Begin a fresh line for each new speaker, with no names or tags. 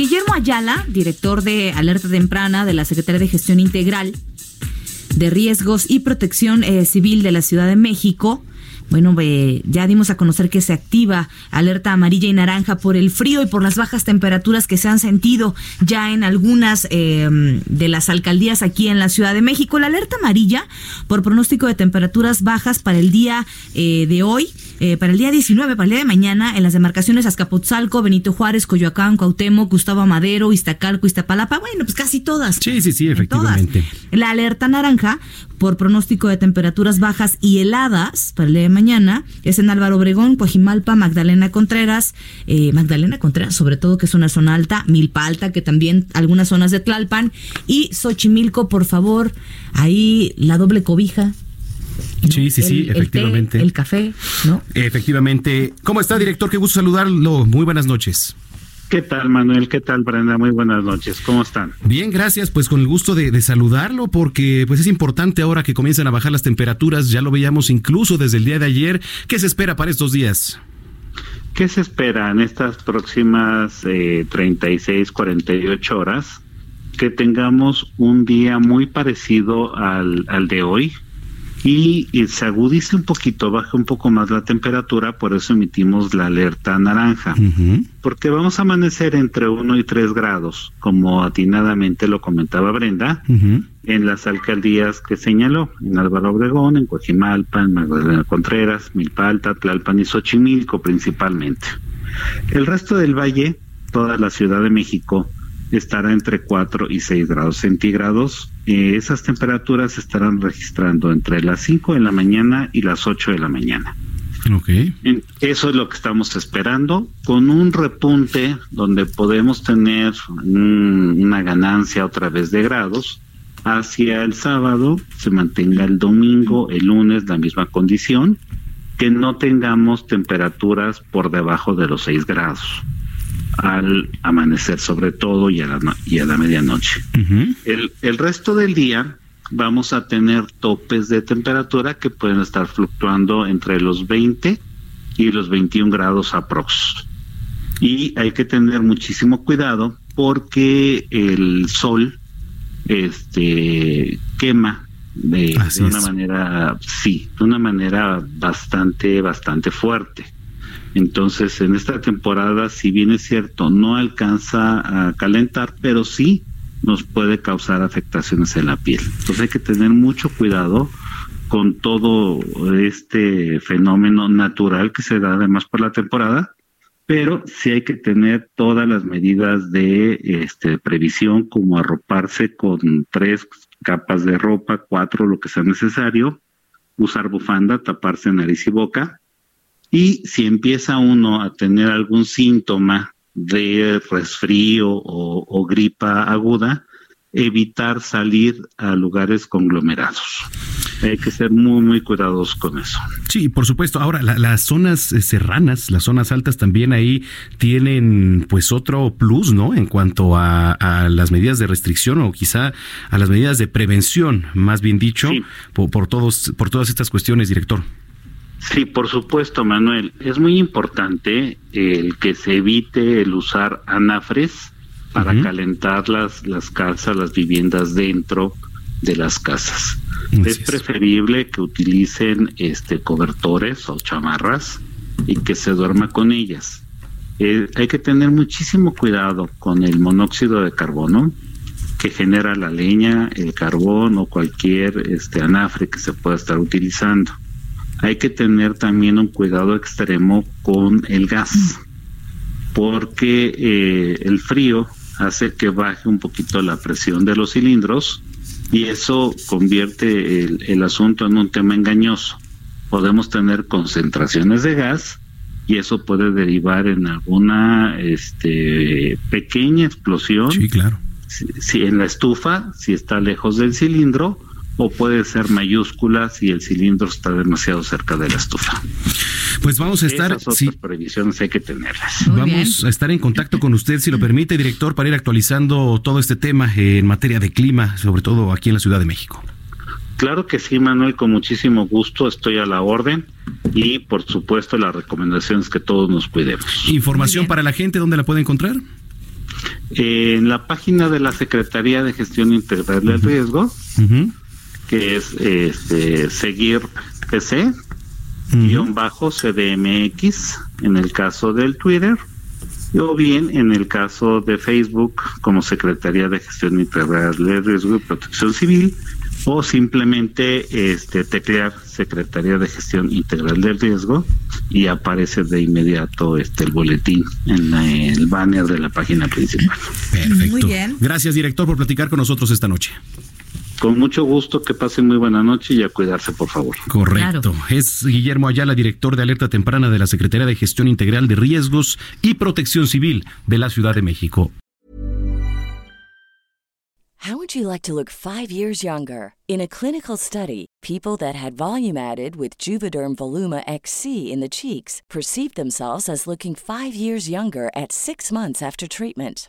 Guillermo Ayala, director de Alerta Temprana de la Secretaría de Gestión Integral de Riesgos y Protección eh, Civil de la Ciudad de México, bueno, eh, ya dimos a conocer que se activa alerta amarilla y naranja por el frío y por las bajas temperaturas que se han sentido ya en algunas em, de las alcaldías aquí en la Ciudad de México. La alerta amarilla por pronóstico de temperaturas bajas para el día eh, de hoy, eh, para el día 19, para el día de mañana, en las demarcaciones Azcapotzalco, Benito Juárez, Coyoacán, Cuauhtémoc, Gustavo Amadero, Iztacalco, Iztapalapa, bueno, pues casi todas.
Sí, sí, sí, efectivamente.
La alerta naranja por pronóstico de temperaturas bajas y heladas para el día de mañana es en Álvaro Obregón, Coajimalpa, Magdalena Contreras, eh, Magdalena Contreras, sobre todo que es una zona alta, Milpa Alta, que también algunas zonas de Tlalpan, y Xochimilco, por favor, ahí la doble cobija.
Sí, sí, sí, efectivamente.
el café, ¿no?
Efectivamente. ¿Cómo está, director? Qué gusto saludarlo. Muy buenas noches.
¿Qué tal, Manuel? ¿Qué tal, Brenda? Muy buenas noches. ¿Cómo están?
Bien, gracias. Pues con el gusto de, saludarlo, porque pues es importante ahora que comiencen a bajar las temperaturas. Ya lo veíamos incluso desde el día de ayer. ¿Qué se espera para estos días?
¿Qué se espera en estas próximas eh, 36, 48 horas? Que tengamos un día muy parecido al, al de hoy, y, se agudice un poquito, baja un poco más la temperatura, por eso emitimos la alerta naranja, porque vamos a amanecer entre 1 y 3 grados, como atinadamente lo comentaba Brenda, en las alcaldías que señaló, en Álvaro Obregón, en Coajimalpa, en Magdalena Contreras, Milpalta, Tlalpan y Xochimilco principalmente. El resto del valle, toda la Ciudad de México, estará entre 4 y 6 grados centígrados. Eh, esas temperaturas se estarán registrando entre las 5 de la mañana y las 8 de la mañana.
Okay.
Eso es lo que estamos esperando, con un repunte donde podemos tener una ganancia otra vez de grados. Hacia el sábado se mantenga el domingo, el lunes la misma condición, que no tengamos temperaturas por debajo de los 6 grados al amanecer sobre todo y a la, y a la medianoche. el, el resto del día vamos a tener topes de temperatura que pueden estar fluctuando entre los 20 y los 21 grados aprox. Y hay que tener muchísimo cuidado porque el sol este quema de, de una manera sí, de una manera bastante bastante fuerte. Entonces, en esta temporada, si bien es cierto, no alcanza a calentar, pero sí nos puede causar afectaciones en la piel. Entonces hay que tener mucho cuidado con todo este fenómeno natural que se da además por la temporada, pero sí hay que tener todas las medidas de este, previsión, como arroparse con tres capas de ropa, cuatro, lo que sea necesario, usar bufanda, taparse nariz y boca, y si empieza uno a tener algún síntoma de resfrío o, gripa aguda, evitar salir a lugares conglomerados. Hay que ser muy, muy cuidadosos con eso.
Sí, por supuesto. Ahora, las zonas eh, serranas, las zonas altas también ahí tienen pues otro plus, ¿no? En cuanto a, las medidas de restricción o quizá a las medidas de prevención, más bien dicho, por, todos, por todas estas cuestiones, director.
Sí, por supuesto, Manuel. Es muy importante el que se evite el usar anafres para calentar las, las casas, las viviendas dentro de las casas. es preferible que utilicen este cobertores o chamarras y que se duerma con ellas. Eh, hay que tener muchísimo cuidado con el monóxido de carbono que genera la leña, el carbón o cualquier este anafre que se pueda estar utilizando hay que tener también un cuidado extremo con el gas, porque eh, el frío hace que baje un poquito la presión de los cilindros y eso convierte el, asunto en un tema engañoso. podemos tener concentraciones de gas y eso puede derivar en alguna este, pequeña explosión.
Sí, claro.
Si, en la estufa, si está lejos del cilindro, o puede ser mayúscula si el cilindro está demasiado cerca de la estufa.
Pues vamos a estar.
Esas otras previsiones hay que tenerlas.
vamos a estar en contacto con usted, si lo permite, director, para ir actualizando todo este tema en materia de clima, sobre todo aquí en la Ciudad de México.
Claro que sí, Manuel, con muchísimo gusto estoy a la orden y por supuesto las recomendaciones que todos nos cuidemos.
Información para la gente, ¿dónde la puede encontrar?
en la página de la Secretaría de Gestión Integral del Riesgo, que es este, seguir PC, guion bajo CDMX, en el caso del Twitter, o bien en el caso de Facebook como Secretaría de Gestión Integral del Riesgo y Protección Civil, o simplemente este, teclear Secretaría de Gestión Integral del Riesgo y aparece de inmediato este el boletín en el banner de la página principal.
Perfecto. Muy bien. Gracias, director, por platicar con nosotros esta noche.
Con mucho gusto, que pasen muy buena noche y a cuidarse, por favor.
Correcto. Es Guillermo Ayala, director de alerta temprana de la Secretaría de Gestión Integral de Riesgos y Protección Civil de la Ciudad de México.
How would you like to look five years younger? In a clinical study, people that had volume added with Juvederm Voluma XC in the cheeks perceived themselves as looking five years younger at six months after treatment.